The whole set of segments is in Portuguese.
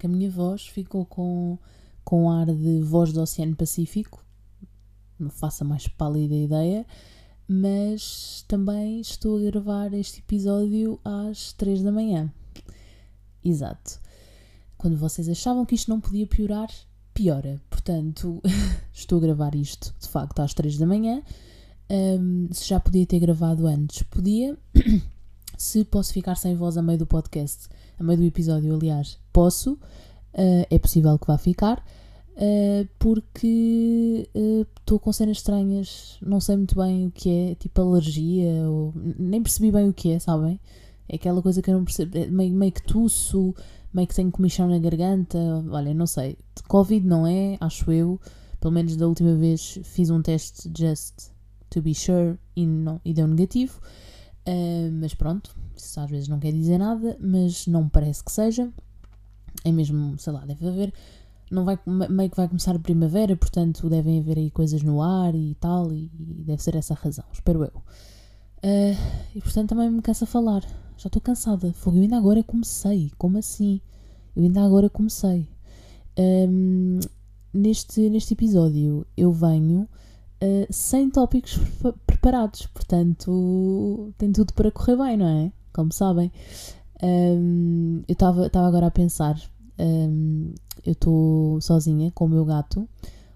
que a minha voz ficou com, com ar de voz do Oceano Pacífico, não faça mais pálida ideia, mas também estou a gravar este episódio às 3 da manhã. Exato. Quando vocês achavam que isto não podia piorar, piora. Portanto, estou a gravar isto de facto às 3 da manhã. Um, se já podia ter gravado antes, podia. se posso ficar sem voz a meio do podcast, a meio do episódio, aliás, posso. Uh, é possível que vá ficar. Uh, porque estou uh, com cenas estranhas, não sei muito bem o que é, tipo alergia, ou nem percebi bem o que é, sabem? É aquela coisa que eu não percebo, é meio, meio que tuço, meio que tenho comichão na garganta, olha, não sei. Covid não é, acho eu, pelo menos da última vez fiz um teste just to be sure e, não, e deu negativo. Uh, mas pronto, isso às vezes não quer dizer nada, mas não parece que seja. É mesmo, sei lá, deve haver. Não vai, meio que vai começar a primavera, portanto devem haver aí coisas no ar e tal, e, e deve ser essa a razão, espero eu. Uh, e portanto também me cansa falar. Já estou cansada. Fogo, eu ainda agora comecei. Como assim? Eu ainda agora comecei. Um, neste, neste episódio eu venho uh, sem tópicos preparados, portanto tem tudo para correr bem, não é? Como sabem. Um, eu estava agora a pensar, um, eu estou sozinha com o meu gato,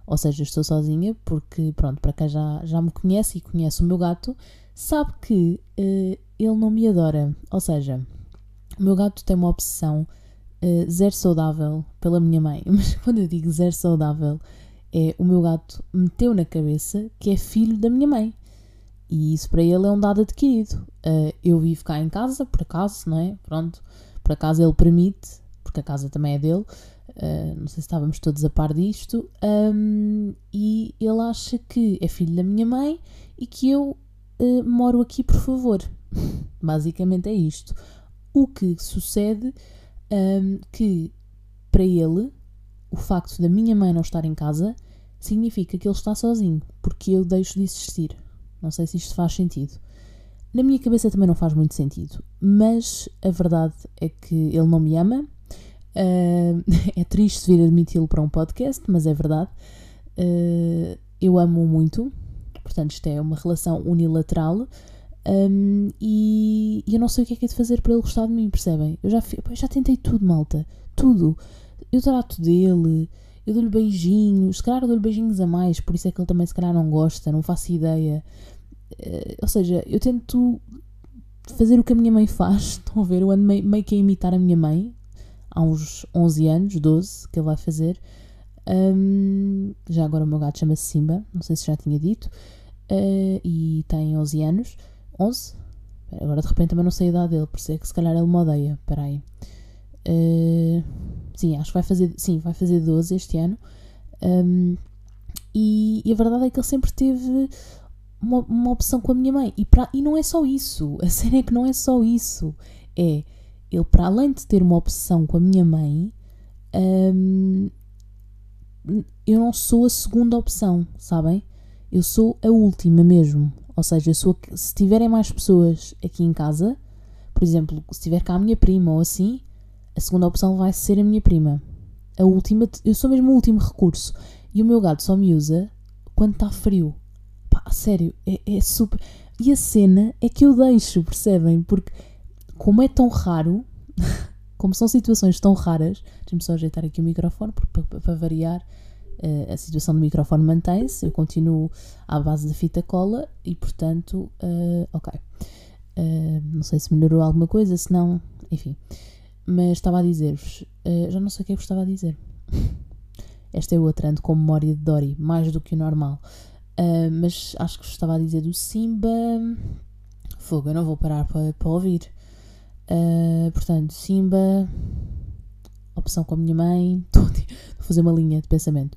ou seja, estou sozinha porque, pronto, para quem já, já me conhece e conhece o meu gato, sabe que uh, ele não me adora. Ou seja, o meu gato tem uma obsessão uh, zero saudável pela minha mãe. Mas quando eu digo zero saudável, é o meu gato meteu na cabeça que é filho da minha mãe. E isso para ele é um dado adquirido. Uh, eu vivo cá em casa, por acaso, não é? Pronto, por acaso ele permite, porque a casa também é dele. Uh, não sei se estávamos todos a par disto. Um, e ele acha que é filho da minha mãe e que eu uh, moro aqui, por favor. Basicamente é isto. O que sucede um, que para ele o facto da minha mãe não estar em casa significa que ele está sozinho, porque eu deixo de existir. Não sei se isto faz sentido. Na minha cabeça também não faz muito sentido, mas a verdade é que ele não me ama. Uh, é triste vir admiti-lo para um podcast, mas é verdade. Uh, eu amo muito, portanto, isto é uma relação unilateral. Um, e, e, eu não sei o que é que é de fazer para ele gostar de mim, percebem? Eu já, eu já tentei tudo, malta. Tudo. Eu trato dele, eu dou-lhe beijinhos, se calhar dou-lhe beijinhos a mais, por isso é que ele também se calhar não gosta, não faço ideia. Uh, ou seja, eu tento fazer o que a minha mãe faz, estão a ver? Eu ando meio, meio que a imitar a minha mãe, há uns 11 anos, 12, que ele vai fazer. Um, já agora o meu gato chama-se Simba, não sei se já tinha dito, uh, e tem 11 anos. 11? Agora de repente também não sei a idade dele, por isso é que se calhar ele me odeia. Espera aí. Uh, sim, acho que vai fazer, sim, vai fazer 12 este ano. Um, e, e, a verdade é que ele sempre teve uma, uma opção com a minha mãe. E, pra, e não é só isso. A cena é que não é só isso. É, ele para além de ter uma opção com a minha mãe, um, eu não sou a segunda opção, sabem? Eu sou a última mesmo. Ou seja, eu sou, se tiverem mais pessoas aqui em casa, por exemplo, se tiver cá a minha prima ou assim, a segunda opção vai ser a minha prima. A última, eu sou mesmo o último recurso. E o meu gato só me usa quando está frio. Pá, sério, é, é super. E a cena é que eu deixo, percebem? Porque, como é tão raro, como são situações tão raras, deixa-me só ajeitar aqui o microfone, porque para, variar, uh, a situação do microfone mantém-se, eu continuo à base da fita cola e, portanto, uh, ok. Uh, não sei se melhorou alguma coisa, se não, enfim. Mas estava a dizer-vos, uh, já não sei o que é que vos estava a dizer. Esta é outra, ando com memória de Dory, mais do que o normal. Uh, mas acho que vos estava a dizer do Simba. Fogo, eu não vou parar para, para ouvir. Uh, portanto, Simba, opção com a minha mãe. Estou a fazer uma linha de pensamento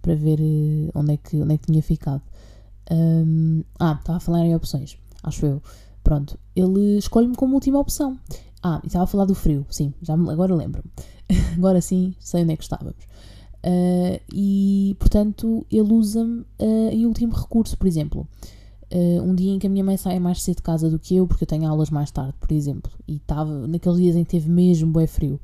para ver onde é que, onde é que tinha ficado. Um, ah, estava a falar em opções, acho eu. Pronto, ele escolhe-me como última opção. Ah, e estava a falar do frio, sim, já agora lembro-me. agora sim, sei onde é que estávamos. Uh, e, portanto, ele usa-me uh, em último recurso, por exemplo. Uh, um dia em que a minha mãe sai mais cedo de casa do que eu, porque eu tenho aulas mais tarde, por exemplo, e estava naqueles dias em que teve mesmo bué frio.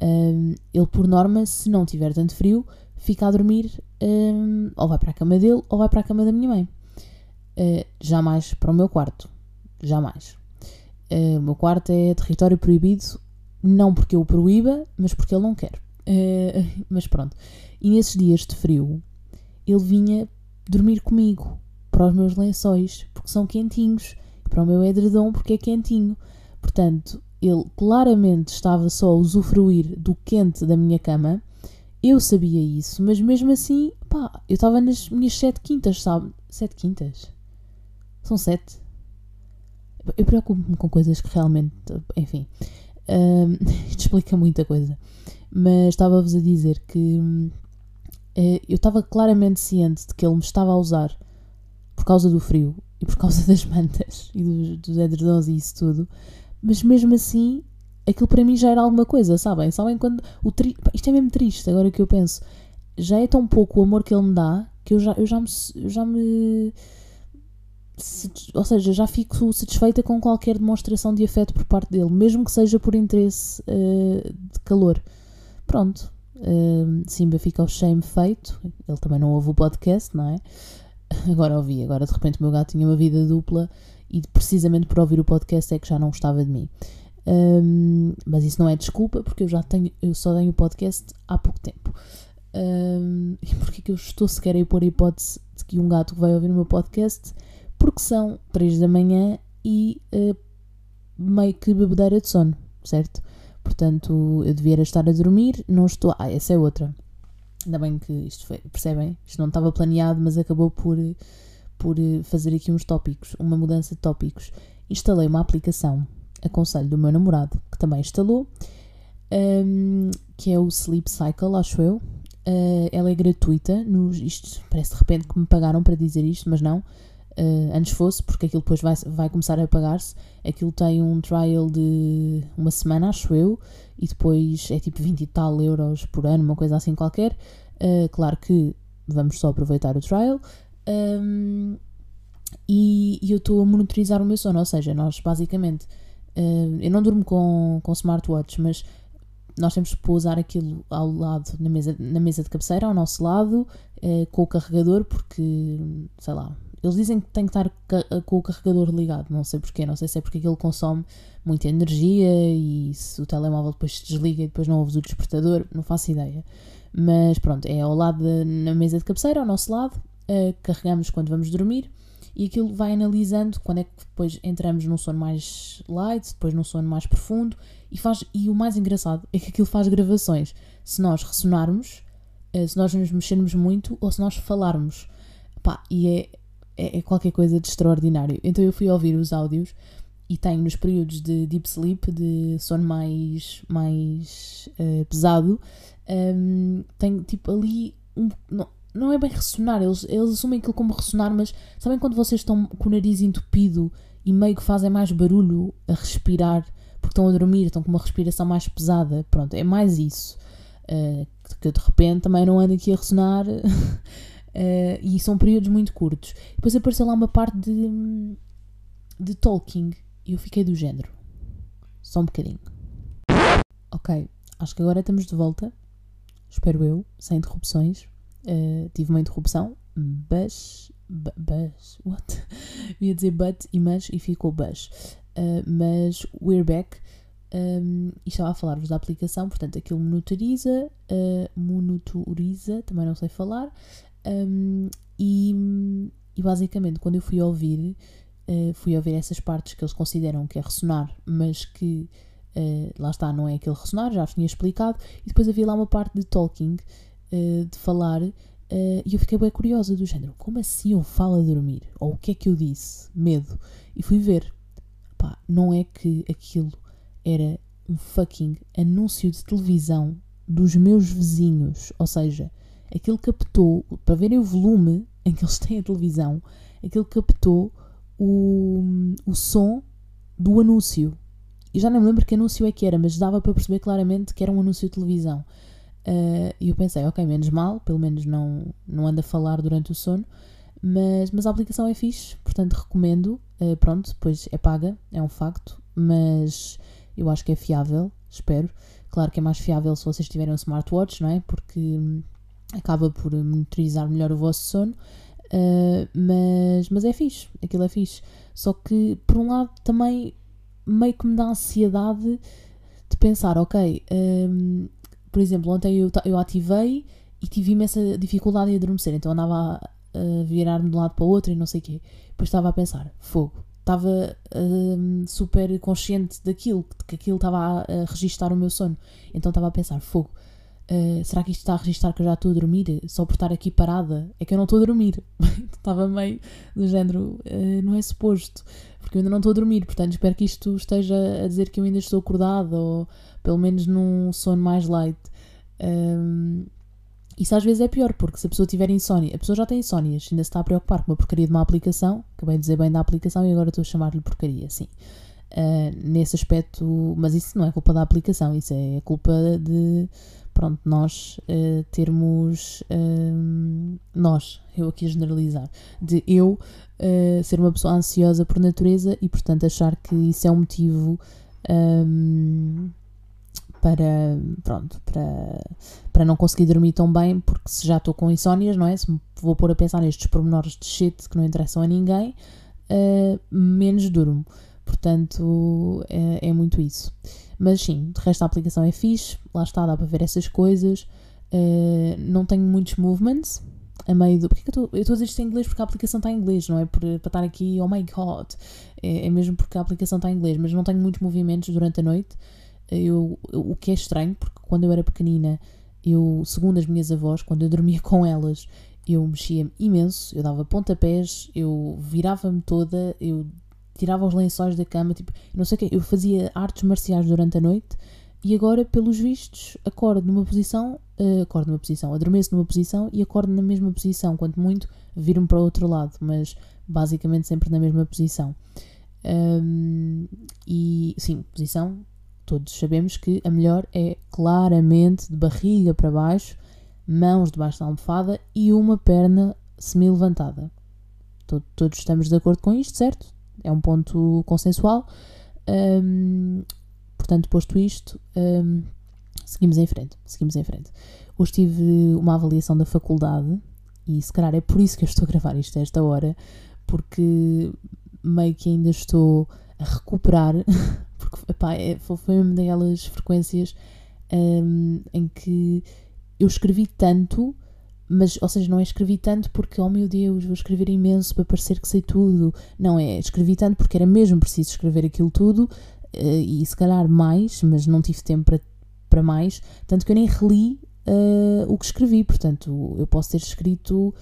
Um, ele, por norma, se não tiver tanto frio, fica a dormir um, ou vai para a cama dele ou vai para a cama da minha mãe. Uh, jamais para o meu quarto. Jamais. Uh, o meu quarto é território proibido, não porque eu o proíba, mas porque ele não quer. Uh, mas pronto. E nesses dias de frio, ele vinha dormir comigo para os meus lençóis, porque são quentinhos, e para o meu edredom, porque é quentinho. Portanto, ele claramente estava só a usufruir do quente da minha cama. Eu sabia isso, mas mesmo assim, pá, eu estava nas minhas sete quintas, sabe? Sete quintas? São sete? Eu preocupo-me com coisas que realmente. Enfim. Uh, isto explica muita coisa. Mas estava-vos a dizer que uh, eu estava claramente ciente de que ele me estava a usar por causa do frio e por causa das mantas e dos, dos edredons e isso tudo. Mas mesmo assim, aquilo para mim já era alguma coisa, sabem? Sabem quando. O tri... Isto é mesmo triste, agora que eu penso. Já é tão pouco o amor que ele me dá que eu já, eu já me. Eu já me ou seja, já fico satisfeita com qualquer demonstração de afeto por parte dele, mesmo que seja por interesse uh, de calor. Pronto, uh, Simba fica o shame feito. Ele também não ouve o podcast, não é? Agora ouvi, agora de repente o meu gato tinha uma vida dupla e precisamente por ouvir o podcast é que já não gostava de mim. Um, mas isso não é desculpa, porque eu já tenho, eu só tenho o podcast há pouco tempo. Um, e porquê que eu estou sequer a pôr a hipótese de que um gato vai ouvir o meu podcast porque são 3 da manhã e uh, meio que bebedeira de sono, certo? Portanto, eu devia estar a dormir, não estou. Ah, essa é outra. Ainda bem que isto foi, percebem? Isto não estava planeado, mas acabou por, por eh, fazer aqui uns tópicos, uma mudança de tópicos. Instalei uma aplicação, aconselho do meu namorado, que também instalou, um, que é o Sleep Cycle, acho eu. Uh, ela é gratuita, nos, isto parece de repente que me pagaram para dizer isto, mas não uh, antes fosse, porque aquilo depois vai, vai começar a pagar-se. Aquilo tem um trial de uma semana, acho eu, e depois é tipo 20 e tal euros por ano, uma coisa assim qualquer. Uh, claro que vamos só aproveitar o trial. Um, e, e, eu estou a monitorizar o meu sono, ou seja, nós basicamente. Uh, eu não durmo com, com smartwatch, mas nós temos que pousar aquilo ao lado, na mesa, na mesa de cabeceira, ao nosso lado, com o carregador, porque, sei lá, eles dizem que tem que estar com o carregador ligado, não sei porquê, não sei se é porque aquilo consome muita energia e se o telemóvel depois se desliga e depois não ouves o despertador, não faço ideia. Mas pronto, é ao lado de, na mesa de cabeceira, ao nosso lado, uh, carregamos quando vamos dormir e aquilo vai analisando quando é que depois entramos num sono mais light, depois num sono mais profundo e faz e o mais engraçado é que aquilo faz gravações. Se nós ressonarmos, uh, se nós nos mexermos muito ou se nós falarmos. Pá, e é é, é qualquer coisa de extraordinário. Então eu fui ouvir os áudios e tenho nos períodos de deep sleep, de sono mais, mais uh, pesado, um, tenho tipo ali um, não, não é bem ressonar, eles, eles assumem aquilo como ressonar, mas sabem quando vocês estão com o nariz entupido e meio que fazem mais barulho a respirar porque estão a dormir, estão com uma respiração mais pesada, pronto, é mais isso. Uh, que de repente também não ando aqui a ressonar Uh, e são períodos muito curtos. Depois apareceu lá uma parte de, de talking e eu fiquei do género. Só um bocadinho. Ok, acho que agora estamos de volta. Espero eu, sem interrupções. Uh, tive uma interrupção, mas. But, what? ia dizer but e mas e ficou but. Uh, mas we're back. Um, e estava a falar-vos da aplicação, portanto aquilo monitoriza, uh, monitoriza, também não sei falar, um, e, e, basicamente, quando eu fui ouvir, uh, fui ouvir essas partes que eles consideram que é ressonar, mas que uh, lá está, não é aquele ressonar, já tinha explicado. E depois havia lá uma parte de talking, uh, de falar, e eu fiquei bem curiosa do género: como assim eu falo a dormir? Ou o que é que eu disse? Medo. E fui ver. Pá, não é que aquilo era um fucking anúncio de televisão dos meus vizinhos, ou seja, aquilo captou, para verem o volume em que eles têm a televisão, aquilo captou o, o som do anúncio. E já nem me lembro que anúncio é que era, mas dava para perceber claramente que era um anúncio de televisão. Uh, e eu pensei, ok, menos mal, pelo menos não, não anda a falar durante o sono. Mas, mas a aplicação é fixe, portanto recomendo. Uh, pronto, depois é paga, é um facto, mas eu acho que é fiável, espero. Claro que é mais fiável se vocês tiverem um smartwatch, não é? Porque acaba por monitorizar melhor o vosso sono. Uh, mas, mas é fixe, aquilo é fixe. Só que, por um lado, também meio que me dá ansiedade de pensar, ok, um, por exemplo, ontem eu, eu ativei e tive imensa dificuldade em adormecer, então andava a, a virar-me de um lado para o outro e não sei o quê. Depois estava a pensar, fogo, estava um, super consciente daquilo, que aquilo estava a, a registar o meu sono. Então estava a pensar, fogo, uh, será que isto está a registar que eu já estou a dormir? Só por estar aqui parada? É que eu não estou a dormir. estava meio do género, uh, não é suposto, porque eu ainda não estou a dormir, portanto espero que isto esteja a dizer que eu ainda estou acordada ou pelo menos num sono mais light. Um, isso às vezes é pior, porque se a pessoa tiver insónia, a pessoa já tem insónias, ainda se está a preocupar com uma porcaria de uma aplicação, acabei de dizer bem da aplicação e agora estou a chamar-lhe porcaria, sim. Uh, nesse aspecto, mas isso não é culpa da aplicação, isso é culpa de, pronto, nós uh, termos, uh, nós, eu aqui a generalizar, de eu ser uma pessoa ansiosa por natureza e, portanto, achar que isso é um motivo. Um, para, pronto, para, para não conseguir dormir tão bem, porque se já estou com insónias, não é? Se vou pôr a pensar nestes pormenores de shit que não interessam a ninguém, uh, menos durmo. Portanto, é, é, muito isso. Mas sim, de resto a aplicação é fixe, lá está, dá para ver essas coisas. Uh, não tenho muitos movements a meio do. Porquê que eu estou a dizer isto em inglês? Porque a aplicação está em inglês, não é? Para estar aqui, oh my god. É, é mesmo porque a aplicação está em inglês, mas não tenho muitos movimentos durante a noite eu, o que é estranho, porque quando eu era pequenina, eu, segundo as minhas avós, quando eu dormia com elas, eu mexia imenso, eu dava pontapés, eu virava-me toda, eu tirava os lençóis da cama, tipo, não sei o quê, eu fazia artes marciais durante a noite e agora, pelos vistos, acordo numa posição, uh, acordo numa posição, adormeço numa posição e acordo na mesma posição, quanto muito viro-me para o outro lado, mas basicamente sempre na mesma posição. Um, e sim, posição todos sabemos que a melhor é claramente de barriga para baixo, mãos debaixo da almofada e uma perna semi-levantada. Todos estamos de acordo com isto, certo? É um ponto consensual. Um, portanto, posto isto, um, seguimos em frente. Seguimos em frente. Hoje tive uma avaliação da faculdade e se calhar é por isso que eu estou a gravar isto a esta hora, porque meio que ainda estou a recuperar porque epá, é, foi uma daquelas frequências um, em que eu escrevi tanto, mas, ou seja, não é escrevi tanto porque, oh meu Deus, vou escrever imenso para parecer que sei tudo. Não, é escrevi tanto porque era mesmo preciso escrever aquilo tudo uh, e se calhar mais, mas não tive tempo para, para mais, tanto que eu nem reli uh, o que escrevi. Portanto, eu posso ter escrito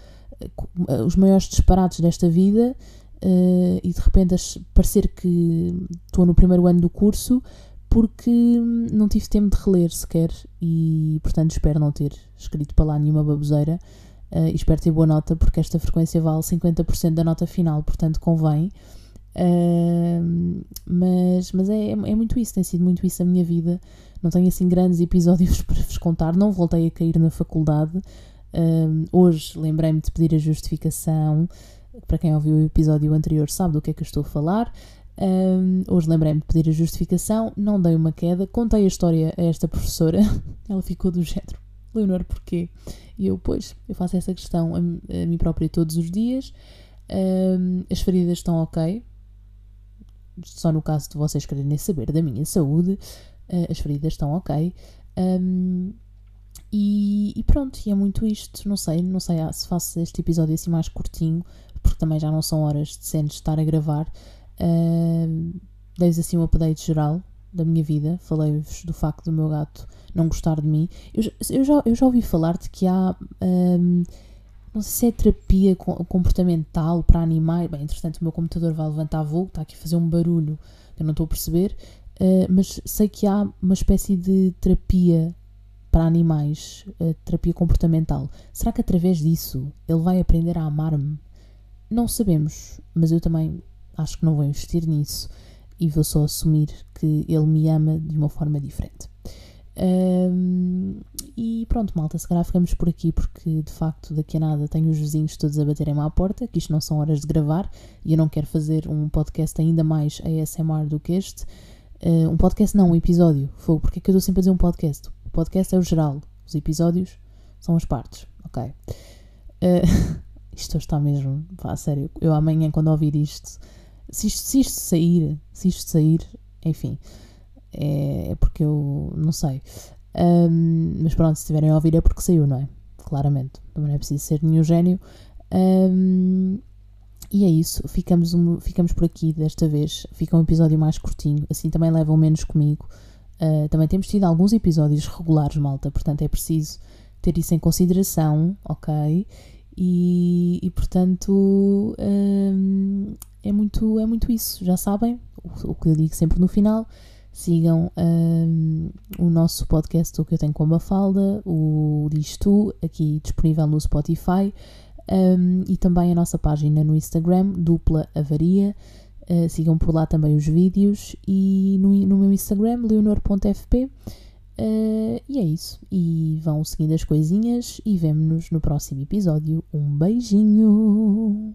uh, os maiores disparates desta vida uh, e de repente parecer que estou no primeiro ano do curso porque não tive tempo de reler sequer e portanto espero não ter escrito para lá nenhuma baboseira uh, e espero ter boa nota porque esta frequência vale 50% da nota final, portanto convém. Uh, mas mas é, é muito isso, tem sido muito isso a minha vida. Não tenho assim grandes episódios para vos contar, não voltei a cair na faculdade. Uh, hoje lembrei-me de pedir a justificação para quem ouviu o episódio anterior sabe do que é que eu estou a falar. Um, hoje lembrei-me de pedir a justificação, não dei uma queda, contei a história a esta professora, ela ficou do género. Leonor, porquê? E eu, pois, eu faço essa questão a, a mim própria todos os dias. Um, as feridas estão ok, só no caso de vocês quererem saber da minha saúde, uh, as feridas estão ok. Um, e, e, pronto, e é muito isto. Não sei, não sei se faço este episódio assim mais curtinho porque também já não são horas decentes de estar a gravar, uh, dei-vos assim um update geral da minha vida. Falei-vos do facto do meu gato não gostar de mim. Eu, eu, já, eu já ouvi falar de que há. Um, não sei se é terapia comportamental para animais. Bem, entretanto, o meu computador vai levantar voo, está aqui a fazer um barulho que eu não estou a perceber. Uh, mas sei que há uma espécie de terapia para animais, uh, terapia comportamental. Será que através disso ele vai aprender a amar-me? Não sabemos, mas eu também acho que não vou investir nisso e vou só assumir que ele me ama de uma forma diferente. Um, e pronto malta, se calhar ficamos por aqui porque de facto daqui a nada tenho os vizinhos todos a baterem-me à porta, que isto não são horas de gravar e eu não quero fazer um podcast ainda mais ASMR do que este. Uh, um podcast não, um episódio. Fogo, porque é que eu estou sempre a dizer um podcast? O podcast é o geral, os episódios são as partes, ok? Uh, isto está mesmo, pá, sério, eu amanhã quando ouvir isto, se isto, se isto sair, se isto sair, enfim, é, é porque eu não sei. Um, mas pronto, se estiverem a ouvir é porque saiu, não é? Claramente. Também não é preciso ser nenhum gênio. Um, e é isso. Ficamos, um, ficamos por aqui desta vez. Fica um episódio mais curtinho. Assim também levam menos comigo. Uh, também temos tido alguns episódios regulares, malta. Portanto, é preciso ter isso em consideração, ok? E, e portanto, um, é, muito, é muito isso. Já sabem o, o que eu digo sempre no final Sigam um, o nosso podcast O que eu tenho com a Mafalda, o Diz Tu, aqui disponível no Spotify, um, e também a nossa página no Instagram, Dupla Avaria. Uh, sigam por lá também os vídeos e no, no meu Instagram, leonor.fp. Uh, e é isso. E vão seguindo as coisinhas e vemo-nos no próximo episódio. Um beijinho!